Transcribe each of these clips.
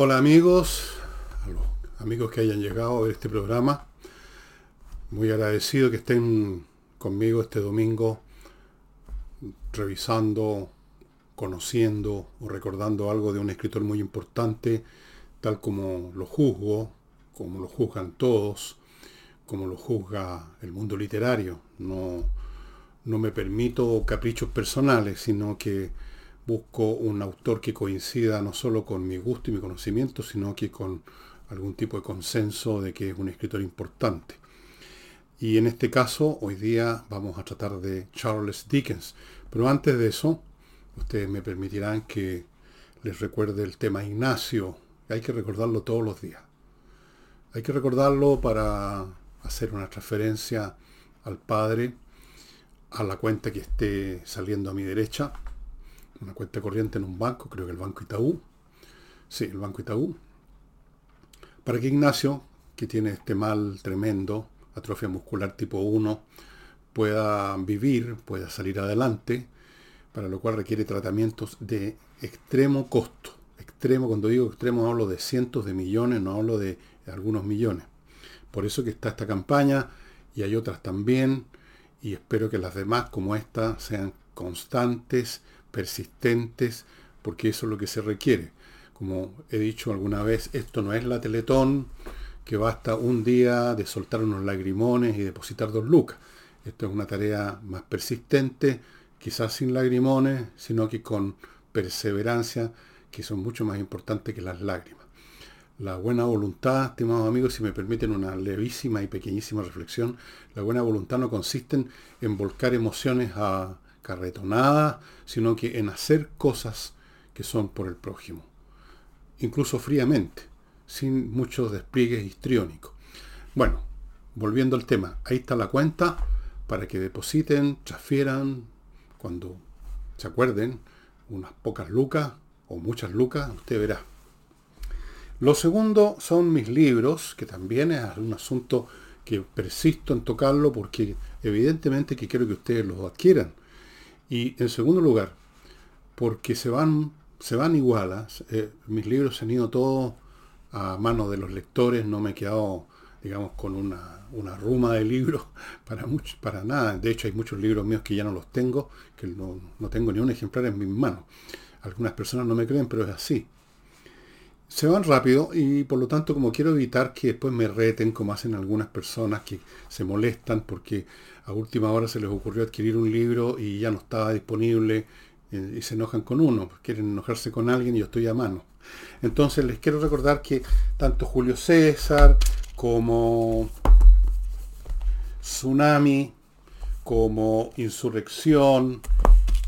Hola amigos, a los amigos que hayan llegado a ver este programa. Muy agradecido que estén conmigo este domingo revisando, conociendo o recordando algo de un escritor muy importante, tal como lo juzgo, como lo juzgan todos, como lo juzga el mundo literario. No, no me permito caprichos personales, sino que busco un autor que coincida no solo con mi gusto y mi conocimiento, sino que con algún tipo de consenso de que es un escritor importante. Y en este caso, hoy día vamos a tratar de Charles Dickens. Pero antes de eso, ustedes me permitirán que les recuerde el tema Ignacio. Hay que recordarlo todos los días. Hay que recordarlo para hacer una transferencia al Padre a la cuenta que esté saliendo a mi derecha una cuenta corriente en un banco, creo que el Banco Itaú. Sí, el Banco Itaú. Para que Ignacio, que tiene este mal tremendo, atrofia muscular tipo 1, pueda vivir, pueda salir adelante, para lo cual requiere tratamientos de extremo costo. Extremo, cuando digo extremo hablo de cientos de millones, no hablo de algunos millones. Por eso que está esta campaña y hay otras también, y espero que las demás como esta sean constantes, persistentes, porque eso es lo que se requiere. Como he dicho alguna vez, esto no es la Teletón, que basta un día de soltar unos lagrimones y depositar dos lucas. Esto es una tarea más persistente, quizás sin lagrimones, sino que con perseverancia, que son mucho más importantes que las lágrimas. La buena voluntad, estimados amigos, si me permiten una levísima y pequeñísima reflexión, la buena voluntad no consiste en volcar emociones a, carretonada, sino que en hacer cosas que son por el prójimo, incluso fríamente, sin muchos despliegues histriónicos. Bueno, volviendo al tema, ahí está la cuenta para que depositen, transfieran, cuando se acuerden, unas pocas lucas o muchas lucas, usted verá. Lo segundo son mis libros, que también es un asunto que persisto en tocarlo porque evidentemente que quiero que ustedes los adquieran. Y en segundo lugar, porque se van, se van igualas. Eh, mis libros se han ido todos a manos de los lectores, no me he quedado, digamos, con una, una ruma de libros para, mucho, para nada. De hecho, hay muchos libros míos que ya no los tengo, que no, no tengo ni un ejemplar en mis manos. Algunas personas no me creen, pero es así. Se van rápido y por lo tanto como quiero evitar que después me reten como hacen algunas personas que se molestan porque a última hora se les ocurrió adquirir un libro y ya no estaba disponible eh, y se enojan con uno, quieren enojarse con alguien y yo estoy a mano. Entonces les quiero recordar que tanto Julio César como Tsunami, como Insurrección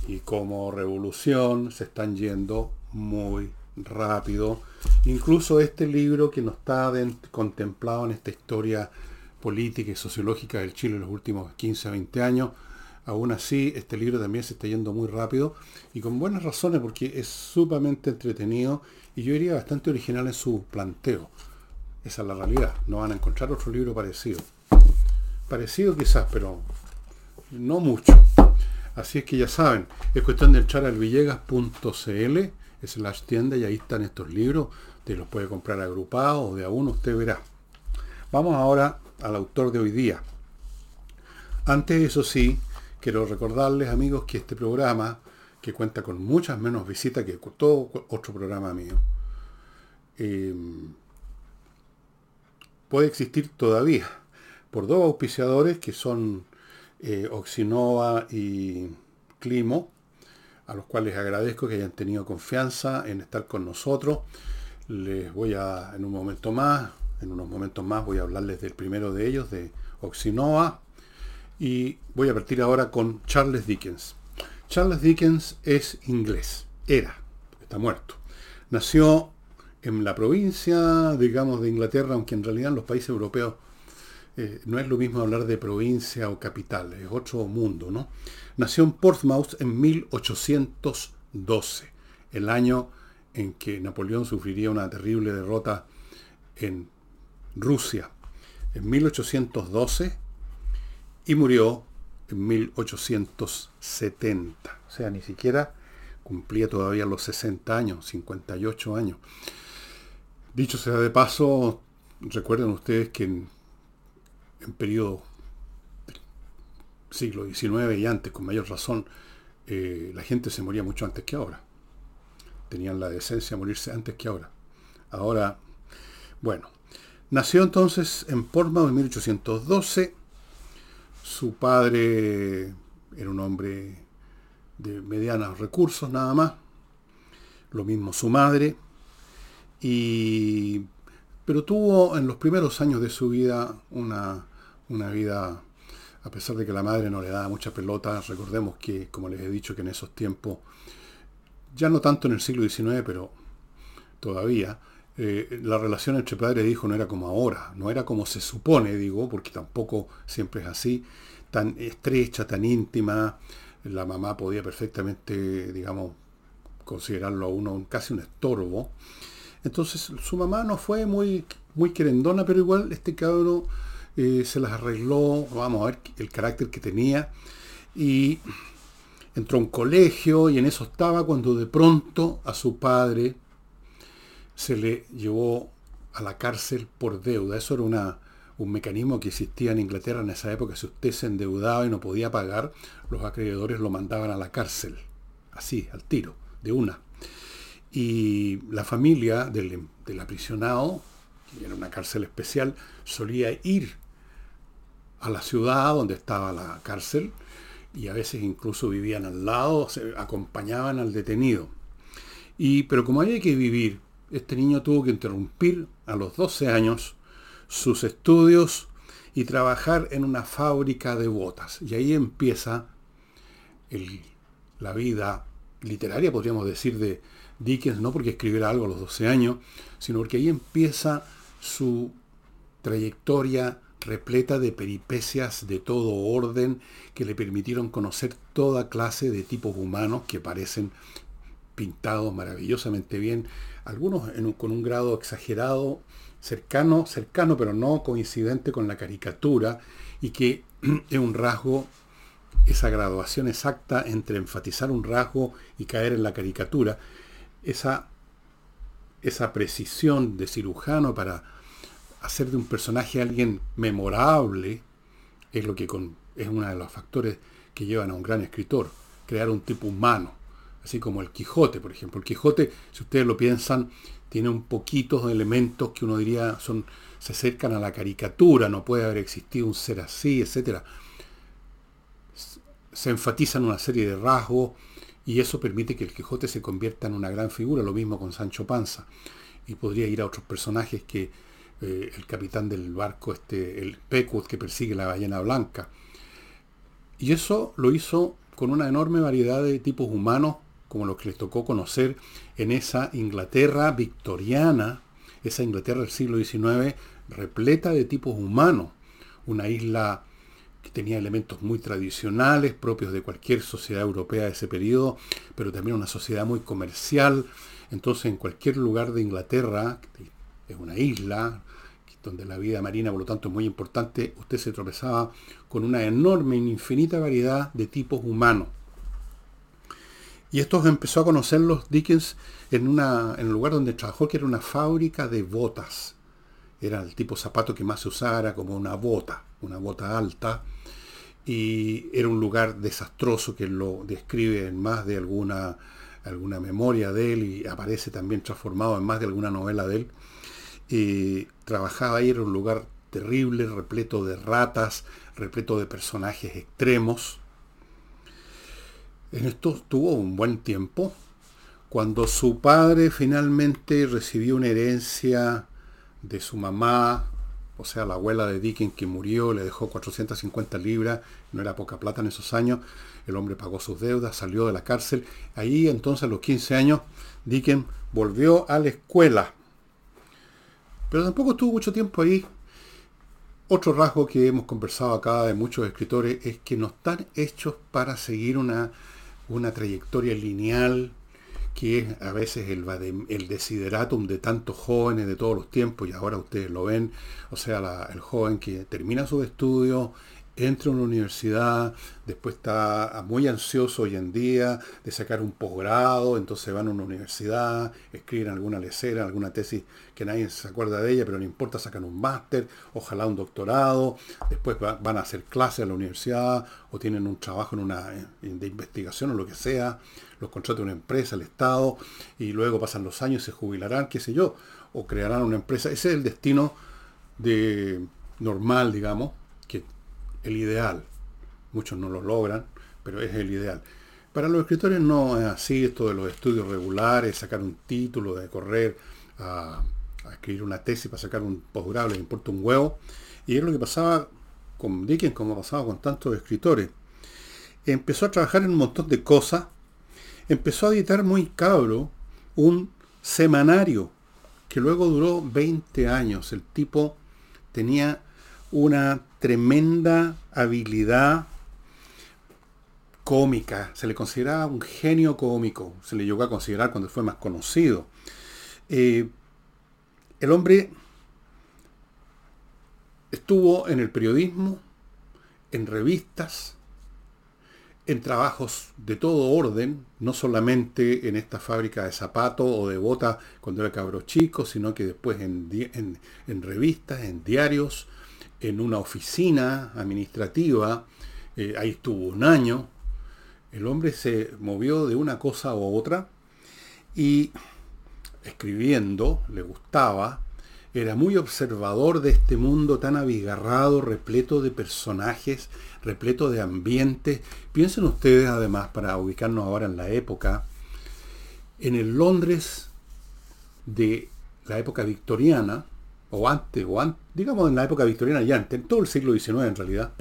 y como Revolución se están yendo muy rápido. Incluso este libro que no está contemplado en esta historia política y sociológica del Chile en los últimos 15 a 20 años. Aún así, este libro también se está yendo muy rápido y con buenas razones porque es sumamente entretenido y yo diría bastante original en su planteo. Esa es la realidad. No van a encontrar otro libro parecido. Parecido quizás, pero no mucho. Así es que ya saben, es cuestión de entrar al villegas.cl, la tienda y ahí están estos libros. Te los puede comprar agrupados o de a uno, usted verá. Vamos ahora al autor de hoy día. Antes, eso sí, quiero recordarles, amigos, que este programa, que cuenta con muchas menos visitas que todo otro programa mío, eh, puede existir todavía por dos auspiciadores que son eh, Oxinova y Climo, a los cuales agradezco que hayan tenido confianza en estar con nosotros. Les voy a, en un momento más, en unos momentos más voy a hablarles del primero de ellos, de Oxinoa, y voy a partir ahora con Charles Dickens. Charles Dickens es inglés, era, está muerto. Nació en la provincia, digamos, de Inglaterra, aunque en realidad en los países europeos eh, no es lo mismo hablar de provincia o capital, es otro mundo, ¿no? Nació en Portsmouth en 1812, el año en que Napoleón sufriría una terrible derrota en Rusia en 1812 y murió en 1870. O sea, ni siquiera cumplía todavía los 60 años, 58 años. Dicho sea de paso, recuerden ustedes que en, en periodo siglo XIX y antes, con mayor razón, eh, la gente se moría mucho antes que ahora. Tenían la decencia de morirse antes que ahora. Ahora, bueno, nació entonces en Portsmouth en 1812. Su padre era un hombre de medianos recursos nada más. Lo mismo su madre. Y, pero tuvo en los primeros años de su vida una, una vida a pesar de que la madre no le daba mucha pelota, recordemos que, como les he dicho, que en esos tiempos, ya no tanto en el siglo XIX, pero todavía, eh, la relación entre padre e hijo no era como ahora, no era como se supone, digo, porque tampoco siempre es así, tan estrecha, tan íntima, la mamá podía perfectamente, digamos, considerarlo a uno casi un estorbo. Entonces su mamá no fue muy, muy querendona, pero igual este cabrón eh, se las arregló, vamos a ver el carácter que tenía, y entró a un colegio y en eso estaba cuando de pronto a su padre se le llevó a la cárcel por deuda. Eso era una, un mecanismo que existía en Inglaterra en esa época. Si usted se endeudaba y no podía pagar, los acreedores lo mandaban a la cárcel. Así, al tiro, de una. Y la familia del, del aprisionado, que era una cárcel especial, solía ir a la ciudad donde estaba la cárcel y a veces incluso vivían al lado, se acompañaban al detenido. Y, pero como había que vivir, este niño tuvo que interrumpir a los 12 años sus estudios y trabajar en una fábrica de botas. Y ahí empieza la vida literaria, podríamos decir, de Dickens, no porque escribiera algo a los 12 años, sino porque ahí empieza su trayectoria repleta de peripecias de todo orden que le permitieron conocer toda clase de tipos humanos que parecen pintados maravillosamente bien, algunos con un grado exagerado, cercano, cercano pero no coincidente con la caricatura, y que es un rasgo, esa graduación exacta entre enfatizar un rasgo y caer en la caricatura, esa, esa precisión de cirujano para hacer de un personaje alguien memorable es lo que es uno de los factores que llevan a un gran escritor, crear un tipo humano, así como el Quijote, por ejemplo. El Quijote, si ustedes lo piensan, tiene un poquito de elementos que uno diría son se acercan a la caricatura, no puede haber existido un ser así, etc. Se enfatizan una serie de rasgos y eso permite que el Quijote se convierta en una gran figura, lo mismo con Sancho Panza. Y podría ir a otros personajes que eh, el capitán del barco, este, el Pequot que persigue la ballena blanca. Y eso lo hizo con una enorme variedad de tipos humanos, como los que les tocó conocer en esa Inglaterra victoriana, esa Inglaterra del siglo XIX, repleta de tipos humanos. Una isla que tenía elementos muy tradicionales, propios de cualquier sociedad europea de ese periodo, pero también una sociedad muy comercial. Entonces, en cualquier lugar de Inglaterra, es una isla, donde la vida marina, por lo tanto, es muy importante, usted se tropezaba con una enorme, infinita variedad de tipos humanos. Y estos empezó a conocerlos Dickens en, una, en un lugar donde trabajó, que era una fábrica de botas. Era el tipo zapato que más se usara como una bota, una bota alta. Y era un lugar desastroso que lo describe en más de alguna, alguna memoria de él y aparece también transformado en más de alguna novela de él trabajaba ahí, era un lugar terrible, repleto de ratas, repleto de personajes extremos. En esto estuvo un buen tiempo. Cuando su padre finalmente recibió una herencia de su mamá, o sea, la abuela de Dickens que murió, le dejó 450 libras, no era poca plata en esos años, el hombre pagó sus deudas, salió de la cárcel. Ahí entonces a los 15 años, Dickens volvió a la escuela pero tampoco estuvo mucho tiempo ahí. Otro rasgo que hemos conversado acá de muchos escritores es que no están hechos para seguir una, una trayectoria lineal, que es a veces el, el desideratum de tantos jóvenes de todos los tiempos, y ahora ustedes lo ven, o sea, el joven que termina sus estudios entra a una universidad, después está muy ansioso hoy en día de sacar un posgrado, entonces van a una universidad, escriben alguna lecera, alguna tesis que nadie se acuerda de ella, pero no importa, sacan un máster, ojalá un doctorado, después van a hacer clases a la universidad o tienen un trabajo en una de investigación o lo que sea, los contrata una empresa, el Estado, y luego pasan los años, se jubilarán, qué sé yo, o crearán una empresa. Ese es el destino de normal, digamos, el ideal. Muchos no lo logran, pero es el ideal. Para los escritores no es así, esto de los estudios regulares, sacar un título, de correr a, escribir una tesis para sacar un posgrado, les importa un huevo. Y es lo que pasaba con Dickens, como pasaba con tantos escritores. Empezó a trabajar en un montón de cosas. Empezó a editar muy cabro un semanario que luego duró 20 años. El tipo tenía una tremenda habilidad cómica, se le consideraba un genio cómico, se le llegó a considerar cuando fue más conocido. Eh, el hombre estuvo en el periodismo, en revistas, en trabajos de todo orden, no solamente en esta fábrica de zapatos o de botas cuando era cabro chico, sino que después en, en revistas, en diarios, en una oficina administrativa, eh, ahí estuvo un año, el hombre se movió de una cosa a otra y escribiendo, le gustaba, era muy observador de este mundo tan abigarrado, repleto de personajes, repleto de ambientes. Piensen ustedes, además, para ubicarnos ahora en la época, en el Londres de la época victoriana, o antes, o antes, digamos en la época victoriana y antes, en todo el siglo XIX en realidad,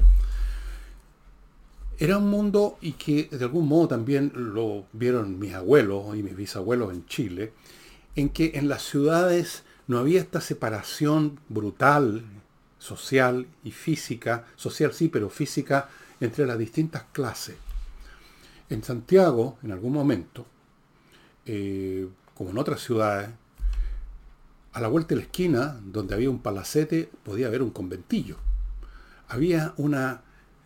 era un mundo y que de algún modo también lo vieron mis abuelos y mis bisabuelos en Chile, en que en las ciudades no había esta separación brutal, social y física, social sí, pero física, entre las distintas clases. En Santiago, en algún momento, eh, como en otras ciudades, a la vuelta de la esquina, donde había un palacete, podía haber un conventillo. Había una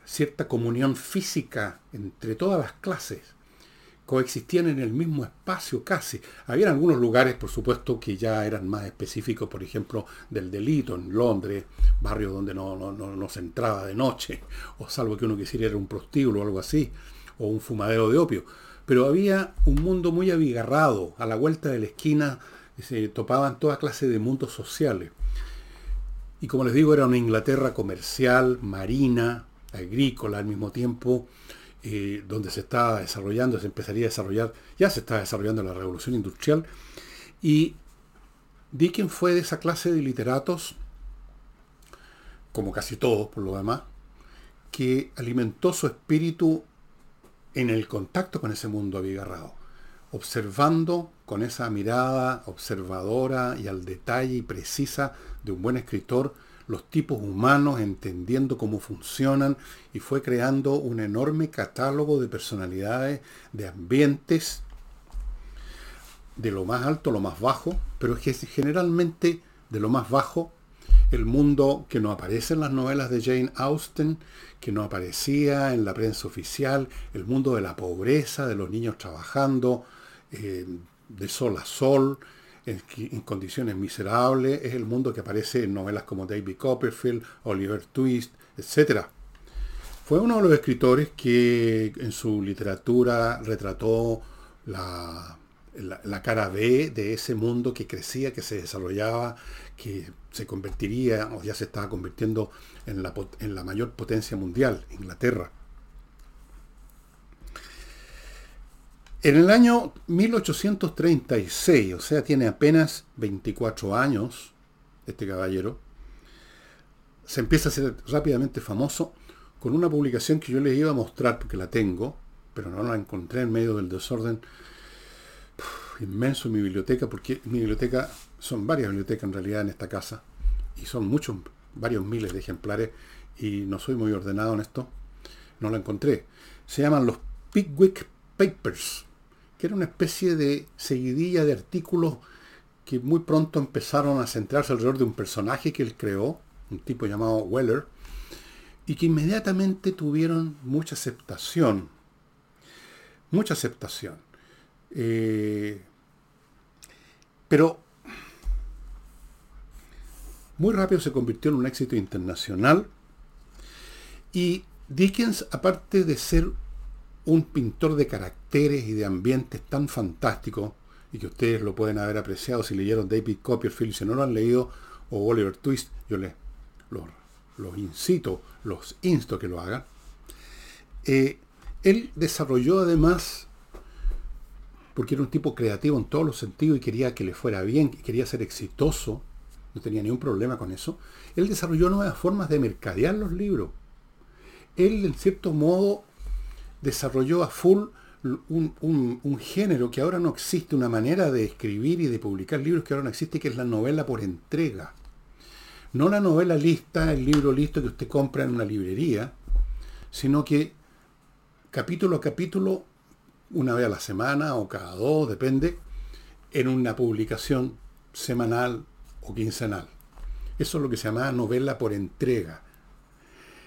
cierta comunión física entre todas las clases. Coexistían en el mismo espacio casi. Había algunos lugares, por supuesto, que ya eran más específicos, por ejemplo, del delito en Londres, barrio donde no, no, se entraba de noche, o salvo que uno quisiera ir a un prostíbulo o algo así, o un fumadero de opio. Pero había un mundo muy abigarrado. A la vuelta de la esquina se topaban toda clase de mundos sociales. Y como les digo, era una Inglaterra comercial, marina, agrícola al mismo tiempo, eh, donde se estaba desarrollando, se empezaría a desarrollar, ya se estaba desarrollando la revolución industrial. Y Dickens fue de esa clase de literatos, como casi todos por lo demás, que alimentó su espíritu en el contacto con ese mundo abigarrado observando con esa mirada observadora y al detalle y precisa de un buen escritor los tipos humanos, entendiendo cómo funcionan y fue creando un enorme catálogo de personalidades, de ambientes, de lo más alto a lo más bajo, pero es que generalmente de lo más bajo, el mundo que no aparece en las novelas de Jane Austen, que no aparecía en la prensa oficial, el mundo de la pobreza, de los niños trabajando, eh, de sol a sol, en, condiciones miserables, es el mundo que aparece en novelas como David Copperfield, Oliver Twist, etc. Fue uno de los escritores que en su literatura retrató la, la, cara B de ese mundo que crecía, que se desarrollaba, que se convertiría o ya se estaba convirtiendo en la, en la mayor potencia mundial, Inglaterra. En el año 1836, o sea, tiene apenas 24 años, este caballero, se empieza a ser rápidamente famoso con una publicación que yo les iba a mostrar porque la tengo, pero no la encontré en medio del desorden inmenso en mi biblioteca, porque mi biblioteca son varias bibliotecas en realidad en esta casa, y son muchos, varios miles de ejemplares, y no soy muy ordenado en esto, no la encontré. Se llaman los Pickwick Papers que era una especie de seguidilla de artículos que muy pronto empezaron a centrarse alrededor de un personaje que él creó, un tipo llamado Weller, y que inmediatamente tuvieron mucha aceptación. Mucha aceptación. Eh, pero muy rápido se convirtió en un éxito internacional y Dickens, aparte de ser un pintor de caracteres y de ambientes tan fantástico, y que ustedes lo pueden haber apreciado si leyeron David Copperfield, si no lo han leído, o Oliver Twist, yo les los, incito, los insto que lo hagan. Eh, él desarrolló además, porque era un tipo creativo en todos los sentidos y quería que le fuera bien, quería ser exitoso, no tenía ningún problema con eso, él desarrolló nuevas formas de mercadear los libros. Él, en cierto modo, desarrolló a full un, género que ahora no existe, una manera de escribir y de publicar libros que ahora no existe, que es la novela por entrega. No la novela lista, el libro listo que usted compra en una librería, sino que capítulo a capítulo, una vez a la semana o cada dos, depende, en una publicación semanal o quincenal. Eso es lo que se llama novela por entrega.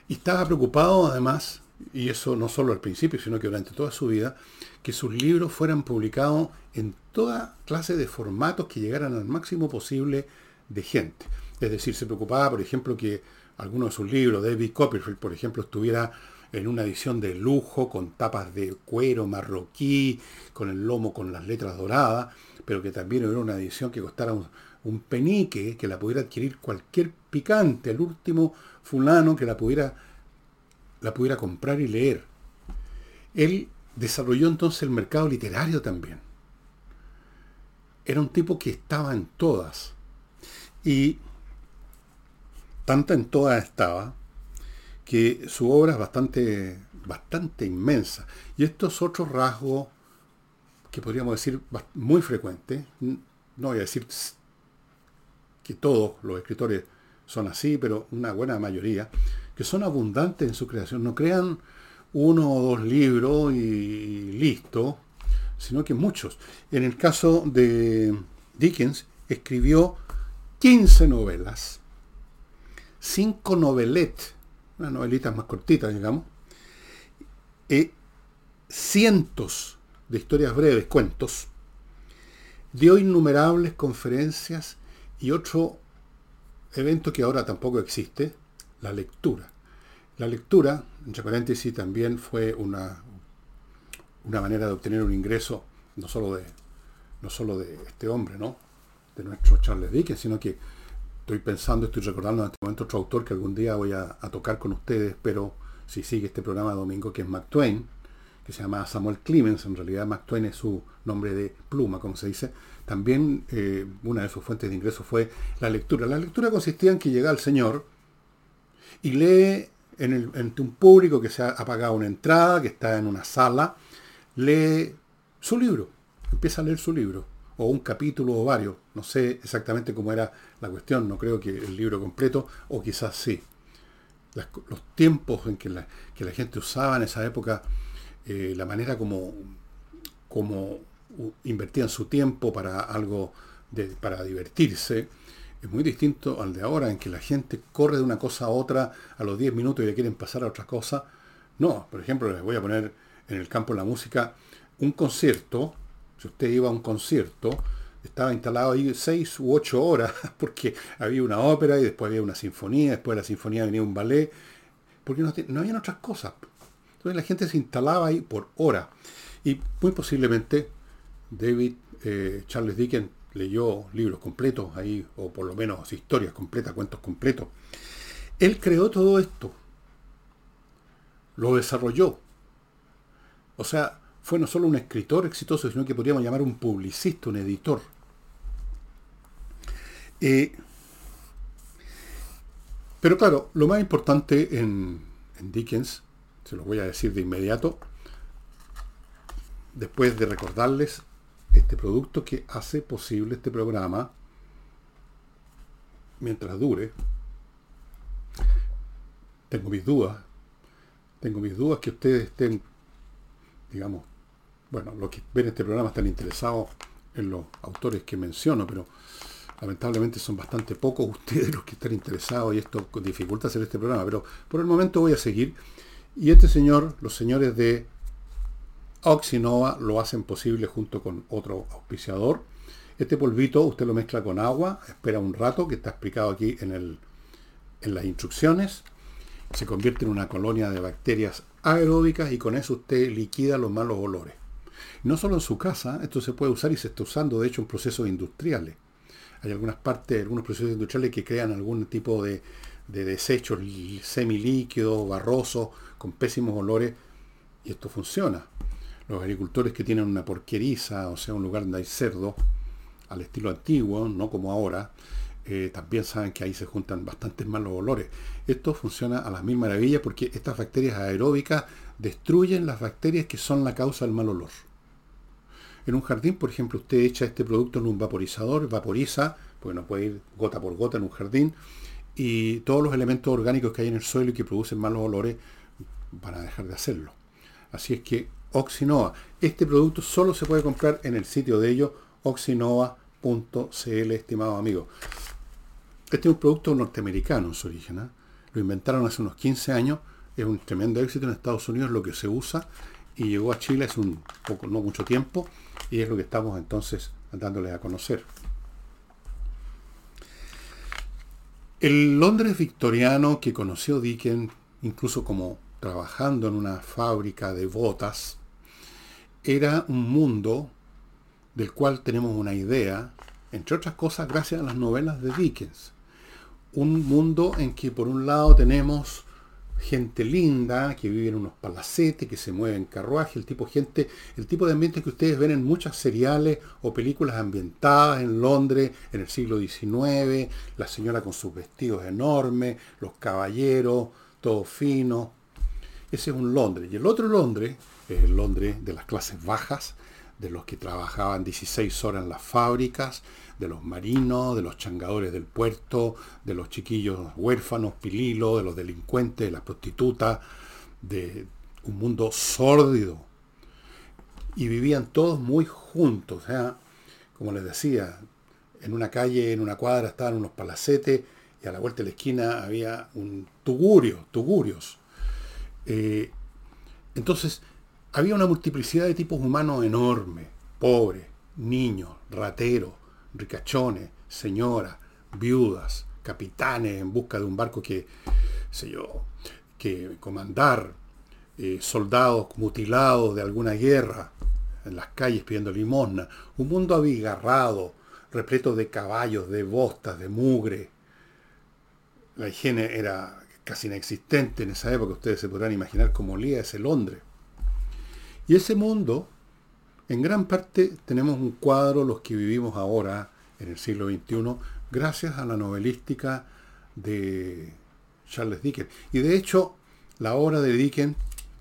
Y estaba preocupado además y eso no solo al principio, sino que durante toda su vida, que sus libros fueran publicados en toda clase de formatos que llegaran al máximo posible de gente. Es decir, se preocupaba, por ejemplo, que alguno de sus libros, David Copperfield, por ejemplo, estuviera en una edición de lujo, con tapas de cuero marroquí, con el lomo con las letras doradas, pero que también era una edición que costara un, un penique, que la pudiera adquirir cualquier picante, el último fulano que la pudiera la pudiera comprar y leer. Él desarrolló entonces el mercado literario también. Era un tipo que estaba en todas. Y tanta en todas estaba que su obra es bastante, bastante inmensa. Y estos otros rasgos que podríamos decir muy frecuentes, no voy a decir que todos los escritores son así, pero una buena mayoría, que son abundantes en su creación. No crean uno o dos libros y listo, sino que muchos. En el caso de Dickens, escribió 15 novelas, 5 novelettes, unas novelitas más cortitas, digamos, y cientos de historias breves, cuentos, dio innumerables conferencias y otro evento que ahora tampoco existe, la lectura. La lectura, entre paréntesis, también fue una, una manera de obtener un ingreso, no solo de, no solo de este hombre, ¿no? De nuestro Charles Dickens, sino que estoy pensando, estoy recordando en este momento otro autor que algún día voy a, tocar con ustedes, pero si sigue este programa domingo, que es Mark Twain, que se llama Samuel Clemens, en realidad Mark Twain es su nombre de pluma, como se dice, también eh, una de sus fuentes de ingreso fue la lectura. La lectura consistía en que llega el Señor y lee en entre un público que se ha, pagado una entrada, que está en una sala, lee su libro, empieza a leer su libro, o un capítulo o varios. No sé exactamente cómo era la cuestión, no creo que el libro completo, o quizás sí. los tiempos en que la, gente usaba en esa época, eh, la manera como, como invertían su tiempo para algo, para divertirse, es muy distinto al de ahora, en que la gente corre de una cosa a otra a los 10 minutos y le quieren pasar a otra cosa. No, por ejemplo, les voy a poner en el campo de la música un concierto. Si usted iba a un concierto, estaba instalado ahí 6 u 8 horas, porque había una ópera y después había una sinfonía, después de la sinfonía venía un ballet, porque no, no habían otras cosas. Entonces la gente se instalaba ahí por hora. Y muy posiblemente David eh, Charles Dickens leyó libros completos ahí, o por lo menos historias completas, cuentos completos. Él creó todo esto. Lo desarrolló. O sea, fue no solo un escritor exitoso, sino que podríamos llamar un publicista, un editor. Eh, pero claro, lo más importante en, en Dickens, se lo voy a decir de inmediato, después de recordarles este producto que hace posible este programa mientras dure. Tengo mis dudas. Tengo mis dudas que ustedes estén, digamos, bueno, los que ven este programa están interesados en los autores que menciono, pero Lamentablemente son bastante pocos ustedes los que están interesados y esto dificulta hacer este programa, pero por el momento voy a seguir. Y este señor, los señores de Oxinova lo hacen posible junto con otro auspiciador. Este polvito usted lo mezcla con agua, espera un rato, que está explicado aquí en, el, en las instrucciones. Se convierte en una colonia de bacterias aeróbicas y con eso usted liquida los malos olores. No solo en su casa, esto se puede usar y se está usando de hecho en procesos industriales. Hay algunas partes, algunos procesos industriales que crean algún tipo de, de desechos semilíquidos, barrosos, con pésimos olores, y esto funciona. Los agricultores que tienen una porqueriza, o sea, un lugar donde hay cerdo, al estilo antiguo, no como ahora, eh, también saben que ahí se juntan bastantes malos olores. Esto funciona a las mil maravillas porque estas bacterias aeróbicas destruyen las bacterias que son la causa del mal olor. En un jardín, por ejemplo, usted echa este producto en un vaporizador, vaporiza, porque no puede ir gota por gota en un jardín, y todos los elementos orgánicos que hay en el suelo y que producen malos olores van a dejar de hacerlo. Así es que Oxinova, este producto solo se puede comprar en el sitio de ellos, oxinova.cl, estimado amigo. Este es un producto norteamericano en su origen. ¿eh? Lo inventaron hace unos 15 años, es un tremendo éxito en Estados Unidos lo que se usa y llegó a Chile hace un poco, no mucho tiempo y es lo que estamos entonces dándoles a conocer. El Londres victoriano que conoció Dickens, incluso como trabajando en una fábrica de botas, era un mundo del cual tenemos una idea, entre otras cosas gracias a las novelas de Dickens. Un mundo en que por un lado tenemos gente linda, que vive en unos palacetes, que se mueve en carruaje, el tipo gente, el tipo de ambiente que ustedes ven en muchas seriales o películas ambientadas en Londres en el siglo XIX, la señora con sus vestidos enormes, los caballeros, todo fino. Ese es un Londres. Y el otro Londres es el Londres de las clases bajas, de los que trabajaban 16 horas en las fábricas, de los marinos, de los changadores del puerto, de los chiquillos huérfanos, pililos, de los delincuentes, de las prostitutas, de un mundo sórdido. Y vivían todos muy juntos. como les decía, en una calle, en una cuadra estaban unos palacetes y a la vuelta de la esquina había un tugurio, tugurios. Eh, entonces, había una multiplicidad de tipos humanos enorme, pobres, niños, rateros, ricachones, señoras, viudas, capitanes en busca de un barco que, sé yo, que comandar, eh, soldados mutilados de alguna guerra en las calles pidiendo limosna, un mundo abigarrado, repleto de caballos, de bostas, de mugre. La higiene era casi inexistente en esa época, ustedes se podrán imaginar cómo olía ese Londres. Y ese mundo en gran parte tenemos un cuadro, los que vivimos ahora, en el siglo XXI, gracias a la novelística de Charles Dickens. Y de hecho, la obra de Dickens,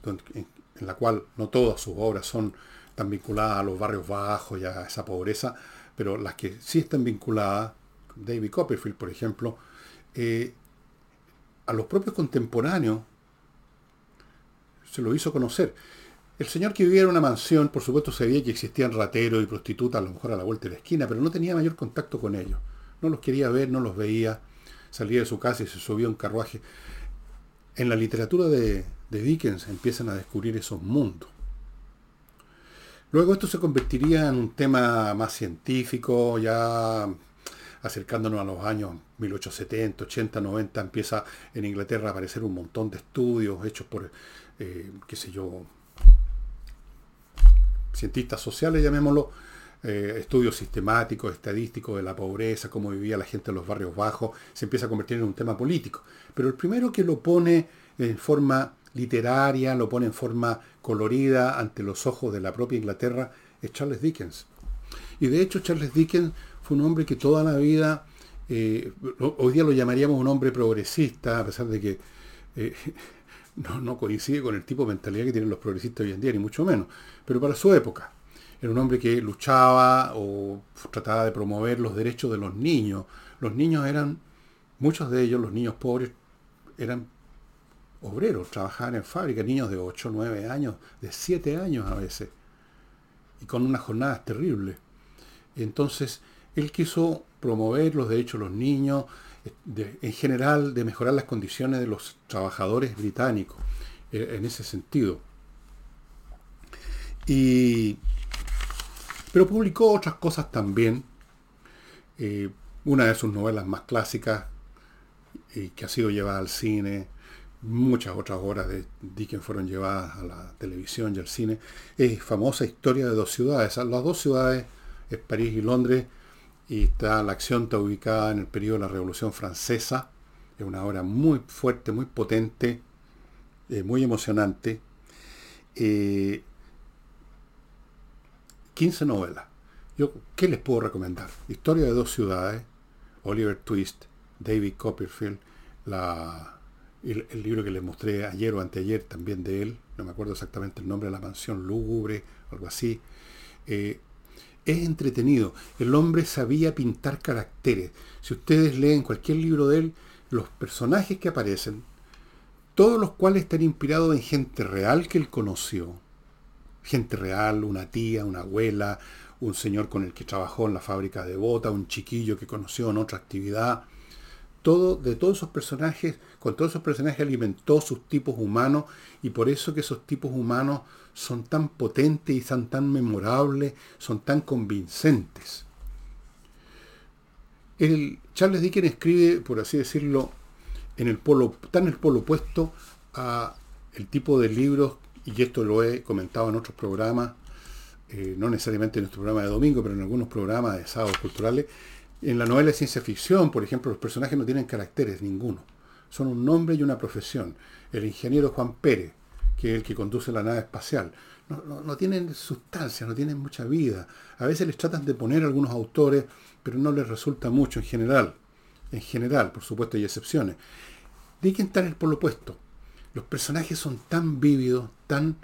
en la cual no todas sus obras son tan vinculadas a los barrios bajos y a esa pobreza, pero las que sí están vinculadas, David Copperfield, por ejemplo, eh, a los propios contemporáneos se lo hizo conocer. El señor que vivía en una mansión, por supuesto, sabía que existían rateros y prostitutas a lo mejor a la vuelta de la esquina, pero no tenía mayor contacto con ellos. No los quería ver, no los veía. Salía de su casa y se subía a un carruaje. En la literatura de, de Dickens empiezan a descubrir esos mundos. Luego esto se convertiría en un tema más científico, ya acercándonos a los años 1870, 80, 90, empieza en Inglaterra a aparecer un montón de estudios hechos por, eh, qué sé yo, cientistas sociales, llamémoslo, eh, estudios sistemáticos, estadísticos de la pobreza, cómo vivía la gente en los barrios bajos, se empieza a convertir en un tema político. Pero el primero que lo pone en forma literaria, lo pone en forma colorida ante los ojos de la propia Inglaterra, es Charles Dickens. Y de hecho Charles Dickens fue un hombre que toda la vida, eh, hoy día lo llamaríamos un hombre progresista, a pesar de que eh, no, coincide con el tipo de mentalidad que tienen los progresistas hoy en día, ni mucho menos, pero para su época. Era un hombre que luchaba o trataba de promover los derechos de los niños. Los niños eran, muchos de ellos, los niños pobres, eran obreros, trabajaban en fábrica, niños de 8, 9 años, de 7 años a veces, y con unas jornadas terribles. Entonces, él quiso promover los derechos de los niños, en general de mejorar las condiciones de los trabajadores británicos, eh, en ese sentido. Y, pero publicó otras cosas también. Eh, una de sus novelas más clásicas, y que ha sido llevada al cine, muchas otras obras de Dickens fueron llevadas a la televisión y al cine, es famosa historia de dos ciudades. Las dos ciudades es París y Londres, y está, la acción está ubicada en el periodo de la Revolución Francesa. Es una obra muy fuerte, muy potente, eh, muy emocionante. 15 eh, novelas. Yo, ¿Qué les puedo recomendar? Historia de dos ciudades, Oliver Twist, David Copperfield, la, el, libro que les mostré ayer o anteayer también de él, no me acuerdo exactamente el nombre, La mansión lúgubre, algo así. Eh, es entretenido. El hombre sabía pintar caracteres. Si ustedes leen cualquier libro de él, los personajes que aparecen, todos los cuales están inspirados en gente real que él conoció. Gente real, una tía, una abuela, un señor con el que trabajó en la fábrica de bota, un chiquillo que conoció en otra actividad. Todo, de todos esos personajes, con todos esos personajes alimentó sus tipos humanos y por eso que esos tipos humanos son tan potentes y son tan memorables, son tan convincentes. El Charles Dickens escribe, por así decirlo, en el polo, tan el polo opuesto a el tipo de libros, y esto lo he comentado en otros programas, eh, no necesariamente en nuestro programa de domingo, pero en algunos programas de sábados culturales, en la novela de ciencia ficción, por ejemplo, los personajes no tienen caracteres ninguno. Son un nombre y una profesión. El ingeniero Juan Pérez, que es el que conduce la nave espacial. No, tienen sustancia, no tienen mucha vida. A veces les tratan de poner algunos autores, pero no les resulta mucho en general. En general, por supuesto, hay excepciones. Dickens está por lo opuesto. Los personajes son tan vívidos, tan,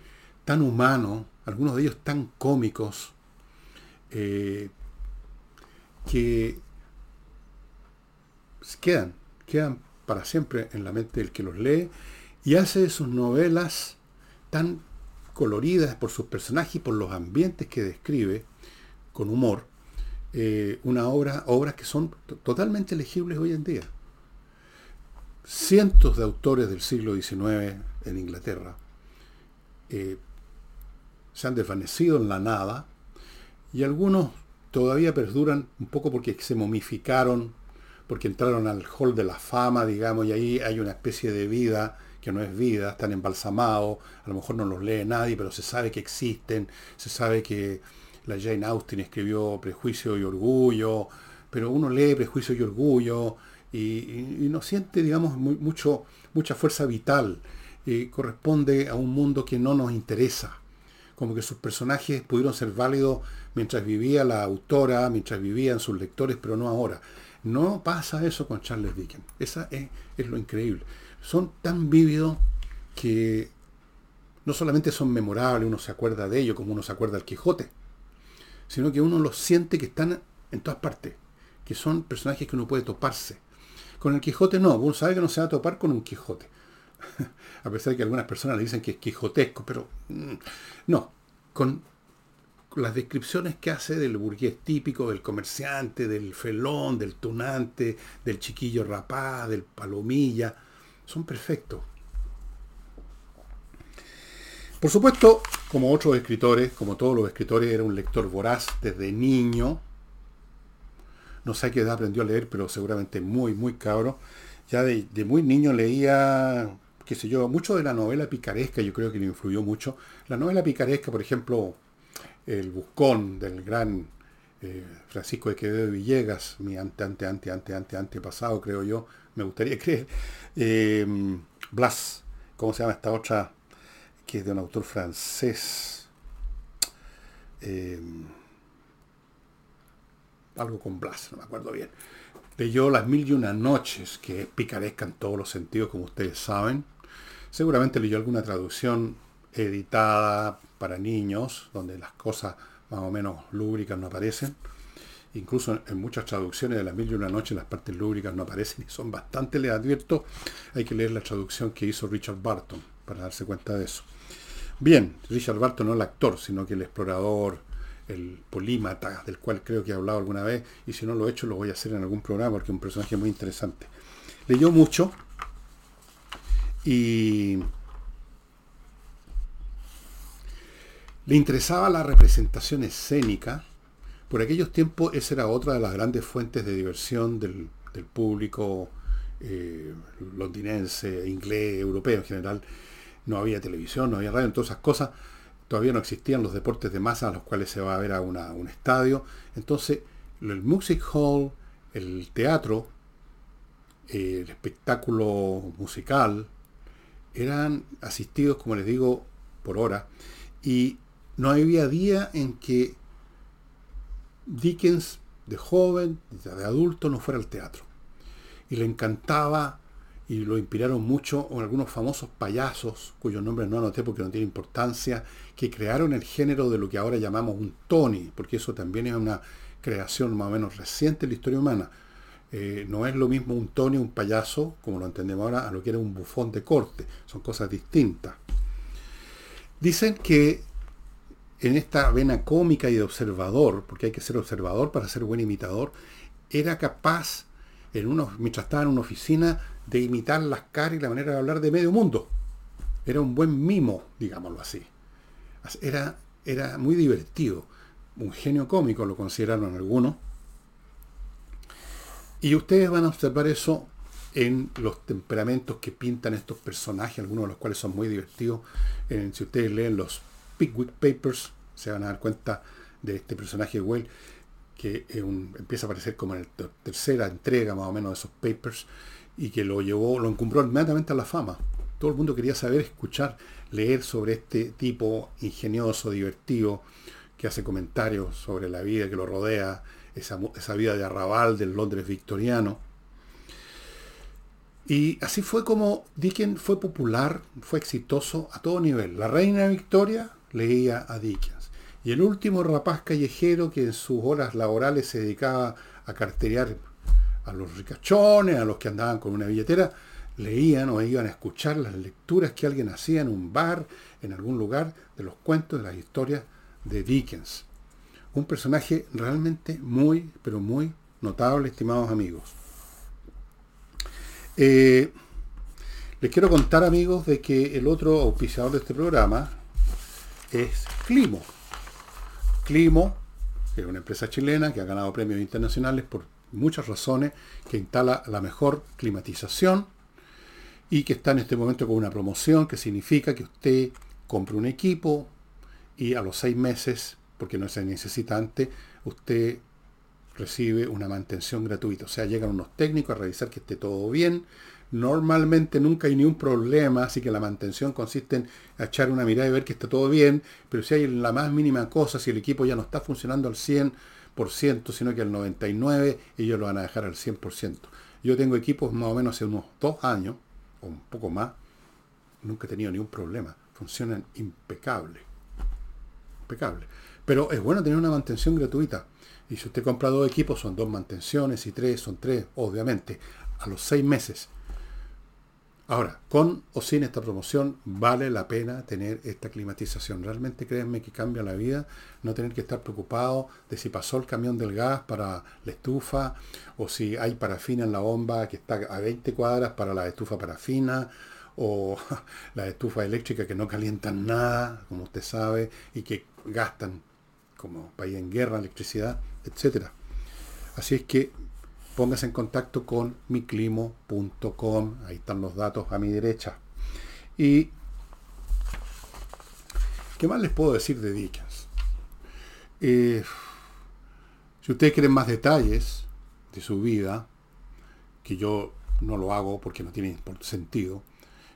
tan humanos, algunos de ellos tan cómicos, eh, que quedan, quedan para siempre en la mente del que los lee y hace de sus novelas tan coloridas por sus personajes y por los ambientes que describe con humor, eh, una obra, obras que son totalmente legibles hoy en día. Cientos de autores del siglo XIX en Inglaterra eh, se han desvanecido en la nada y algunos todavía perduran un poco porque se momificaron, porque entraron al hall de la fama, digamos, y ahí hay una especie de vida que no es vida, están embalsamados, a lo mejor no los lee nadie, pero se sabe que existen, se sabe que la Jane Austen escribió Prejuicio y Orgullo, pero uno lee Prejuicio y Orgullo y, no siente, digamos, mucho, mucha fuerza vital, y corresponde a un mundo que no nos interesa, como que sus personajes pudieron ser válidos mientras vivía la autora, mientras vivían sus lectores, pero no ahora. No pasa eso con Charles Dickens. Esa es lo increíble son tan vívidos que no solamente son memorables, uno se acuerda de ellos como uno se acuerda del Quijote, sino que uno los siente que están en todas partes, que son personajes que uno puede toparse. Con el Quijote no, uno sabe que no se va a topar con un Quijote. a pesar de que algunas personas le dicen que es quijotesco, pero mm, no, con las descripciones que hace del burgués típico, del comerciante, del felón, del tunante, del chiquillo rapaz, del palomilla, son perfectos. Por supuesto, como otros escritores, como todos los escritores, era un lector voraz desde niño. No sé a qué edad aprendió a leer, pero seguramente muy, muy cabro. Ya de, muy niño leía, qué sé yo, mucho de la novela picaresca, yo creo que le influyó mucho. La novela picaresca, por ejemplo, El Buscón del gran eh, Francisco de Quevedo Villegas, mi ante, ante, ante, ante, ante, antepasado, creo yo, me gustaría creer. Eh, Blas, ¿cómo se llama esta otra? Que es de un autor francés. Eh, algo con Blas, no me acuerdo bien. Leyó Las Mil y Una Noches, que es picaresca en todos los sentidos, como ustedes saben. Seguramente leyó alguna traducción editada para niños, donde las cosas más o menos lúbricas no aparecen. Incluso en muchas traducciones de las mil y una noche las partes lúbricas no aparecen y son bastante, les advierto, hay que leer la traducción que hizo Richard Barton para darse cuenta de eso. Bien, Richard Barton no el actor, sino que el explorador, el polímata, del cual creo que he hablado alguna vez, y si no lo he hecho lo voy a hacer en algún programa porque es un personaje muy interesante. Leyó mucho y le interesaba la representación escénica. Por aquellos tiempos esa era otra de las grandes fuentes de diversión del, público eh, londinense, inglés, europeo en general. No había televisión, no había radio, todas esas cosas todavía no existían los deportes de masa a los cuales se va a ver a un estadio. Entonces, el music hall, el teatro, el espectáculo musical, eran asistidos, como les digo, por hora. Y no había día en que Dickens, de joven, de adulto, no fuera al teatro. Y le encantaba y lo inspiraron mucho algunos famosos payasos, cuyos nombres no anoté porque no tiene importancia, que crearon el género de lo que ahora llamamos un Tony, porque eso también es una creación más o menos reciente en la historia humana. Eh, no es lo mismo un Tony, un payaso, como lo entendemos ahora, a lo que era un bufón de corte. Son cosas distintas. Dicen que en esta vena cómica y de observador, porque hay que ser observador para ser buen imitador, era capaz, en mientras estaba en una oficina, de imitar las caras y la manera de hablar de medio mundo. Era un buen mimo, digámoslo así. Era, era muy divertido. Un genio cómico lo consideraron algunos. Y ustedes van a observar eso en los temperamentos que pintan estos personajes, algunos de los cuales son muy divertidos. si ustedes leen los Pickwick Papers, se van a dar cuenta de este personaje de Well, que empieza a aparecer como en la tercera entrega más o menos de esos papers, y que lo llevó, lo encumbró inmediatamente a la fama. Todo el mundo quería saber, escuchar, leer sobre este tipo ingenioso, divertido, que hace comentarios sobre la vida que lo rodea, esa, esa vida de arrabal del Londres victoriano. Y así fue como Dickens fue popular, fue exitoso a todo nivel. La reina Victoria leía a Dickens. Y el último rapaz callejero que en sus horas laborales se dedicaba a carterear a los ricachones, a los que andaban con una billetera, leían o iban a escuchar las lecturas que alguien hacía en un bar, en algún lugar, de los cuentos, de las historias de Dickens. Un personaje realmente muy, pero muy notable, estimados amigos. Eh, les quiero contar, amigos, de que el otro auspiciador de este programa es Climo. Climo, que es una empresa chilena que ha ganado premios internacionales por muchas razones, que instala la mejor climatización y que está en este momento con una promoción que significa que usted compre un equipo y a los seis meses, porque no se necesita antes, usted recibe una mantención gratuita. O sea, llegan unos técnicos a revisar que esté todo bien. Normalmente nunca hay ni un problema, así que la mantención consiste en echar una mirada y ver que está todo bien, pero si hay la más mínima cosa, si el equipo ya no está funcionando al 100, sino que el 99% ellos lo van a dejar al 100%. Yo tengo equipos más o menos hace unos dos años, o un poco más, nunca he tenido ningún problema. Funcionan impecable. Impecable. Pero es bueno tener una mantención gratuita. Y si usted compra dos equipos, son dos mantenciones, y tres, son tres, obviamente, a los seis meses. Ahora, con o sin esta promoción, vale la pena tener esta climatización. Realmente créanme que cambia la vida no tener que estar preocupado de si pasó el camión del gas para la estufa o si hay parafina en la bomba que está a 20 cuadras para la estufa parafina o la estufa eléctrica que no calientan nada, como usted sabe, y que gastan como país en guerra electricidad, etc. Así es que póngase en contacto con miclimo.com, ahí están los datos a mi derecha. Y, ¿qué más les puedo decir de Dickens? Eh, si ustedes quieren más detalles de su vida, que yo no lo hago porque no tiene sentido,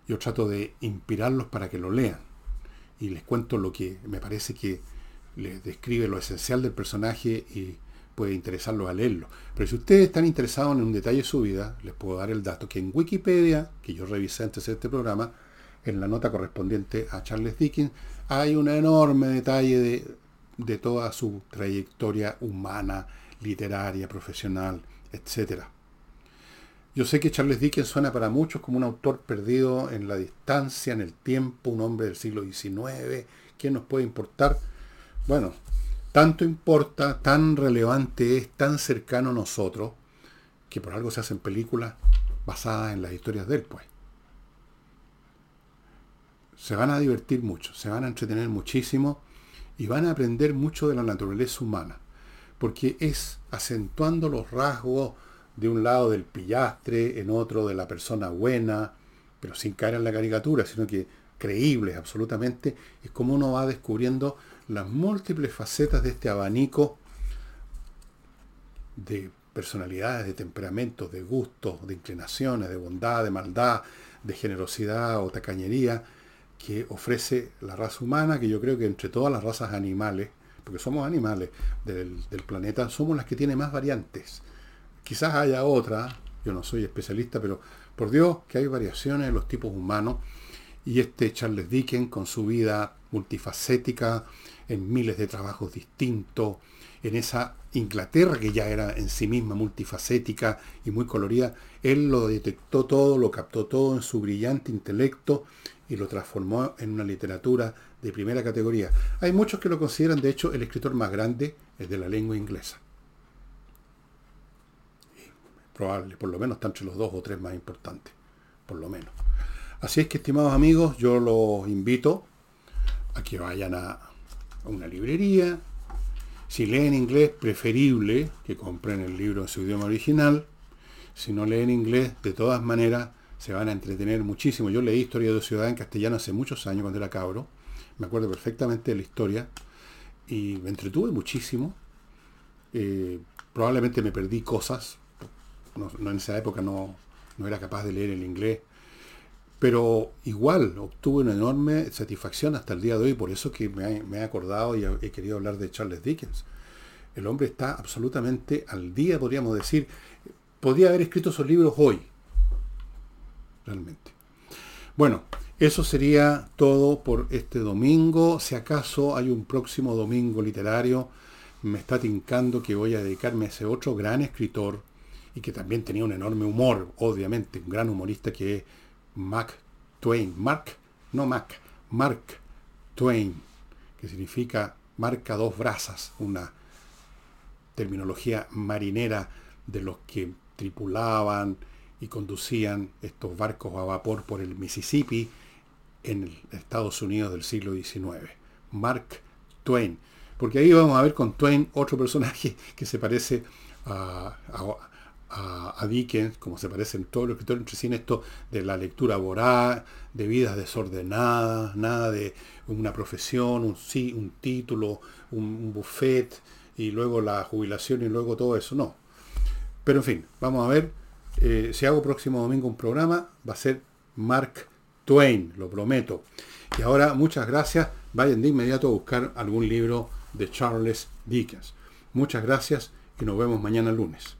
yo trato de inspirarlos para que lo lean. Y les cuento lo que me parece que les describe lo esencial del personaje y puede interesarlos a leerlo. Pero si ustedes están interesados en un detalle de su vida, les puedo dar el dato que en Wikipedia, que yo revisé antes de este programa, en la nota correspondiente a Charles Dickens, hay un enorme detalle de, de toda su trayectoria humana, literaria, profesional, etc. Yo sé que Charles Dickens suena para muchos como un autor perdido en la distancia, en el tiempo, un hombre del siglo XIX, ¿quién nos puede importar? Bueno, tanto importa, tan relevante es, tan cercano a nosotros, que por algo se hacen películas basadas en las historias de él, pues. Se van a divertir mucho, se van a entretener muchísimo y van a aprender mucho de la naturaleza humana, porque es acentuando los rasgos de un lado del pillastre, en otro de la persona buena, pero sin caer en la caricatura, sino que creíbles absolutamente, es como uno va descubriendo las múltiples facetas de este abanico de personalidades, de temperamentos, de gustos, de inclinaciones, de bondad, de maldad, de generosidad o tacañería que ofrece la raza humana, que yo creo que entre todas las razas animales, porque somos animales del, planeta, somos las que tienen más variantes. Quizás haya otra, yo no soy especialista, pero por Dios que hay variaciones en los tipos humanos. Y este Charles Dickens, con su vida multifacética, en miles de trabajos distintos, en esa Inglaterra que ya era en sí misma multifacética y muy colorida, él lo detectó todo, lo captó todo en su brillante intelecto y lo transformó en una literatura de primera categoría. Hay muchos que lo consideran, de hecho, el escritor más grande de la lengua inglesa. probable, por lo menos está entre los dos o tres más importantes, por lo menos. Así es que, estimados amigos, yo los invito a que vayan a una librería. Si leen inglés, preferible que compren el libro en su idioma original. Si no leen inglés, de todas maneras, se van a entretener muchísimo. Yo leí Historia de Ciudad en castellano hace muchos años cuando era cabro. Me acuerdo perfectamente de la historia. Y me entretuve muchísimo. Eh, probablemente me perdí cosas. No, en esa época no, no era capaz de leer el inglés pero igual obtuve una enorme satisfacción hasta el día de hoy, por eso que me, he acordado y he querido hablar de Charles Dickens. El hombre está absolutamente al día, podríamos decir. Podría haber escrito esos libros hoy, realmente. Bueno, eso sería todo por este domingo. Si acaso hay un próximo domingo literario, me está tincando que voy a dedicarme a ese otro gran escritor y que también tenía un enorme humor, obviamente, un gran humorista que es Mac Twain. Mark, no Mac, Mark Twain, que significa marca dos brazas, una terminología marinera de los que tripulaban y conducían estos barcos a vapor por el Mississippi en Estados Unidos del siglo XIX. Mark Twain. Porque ahí vamos a ver con Twain otro personaje que se parece a, Dickens, como se parece en todos los escritores entre sí, esto de la lectura voraz, de vidas desordenadas, nada de una profesión, un, sí, un título, un, buffet, y luego la jubilación y luego todo eso, no. Pero en fin, vamos a ver, eh, si hago próximo domingo un programa, va a ser Mark Twain, lo prometo. Y ahora, muchas gracias, vayan de inmediato a buscar algún libro de Charles Dickens. Muchas gracias y nos vemos mañana lunes.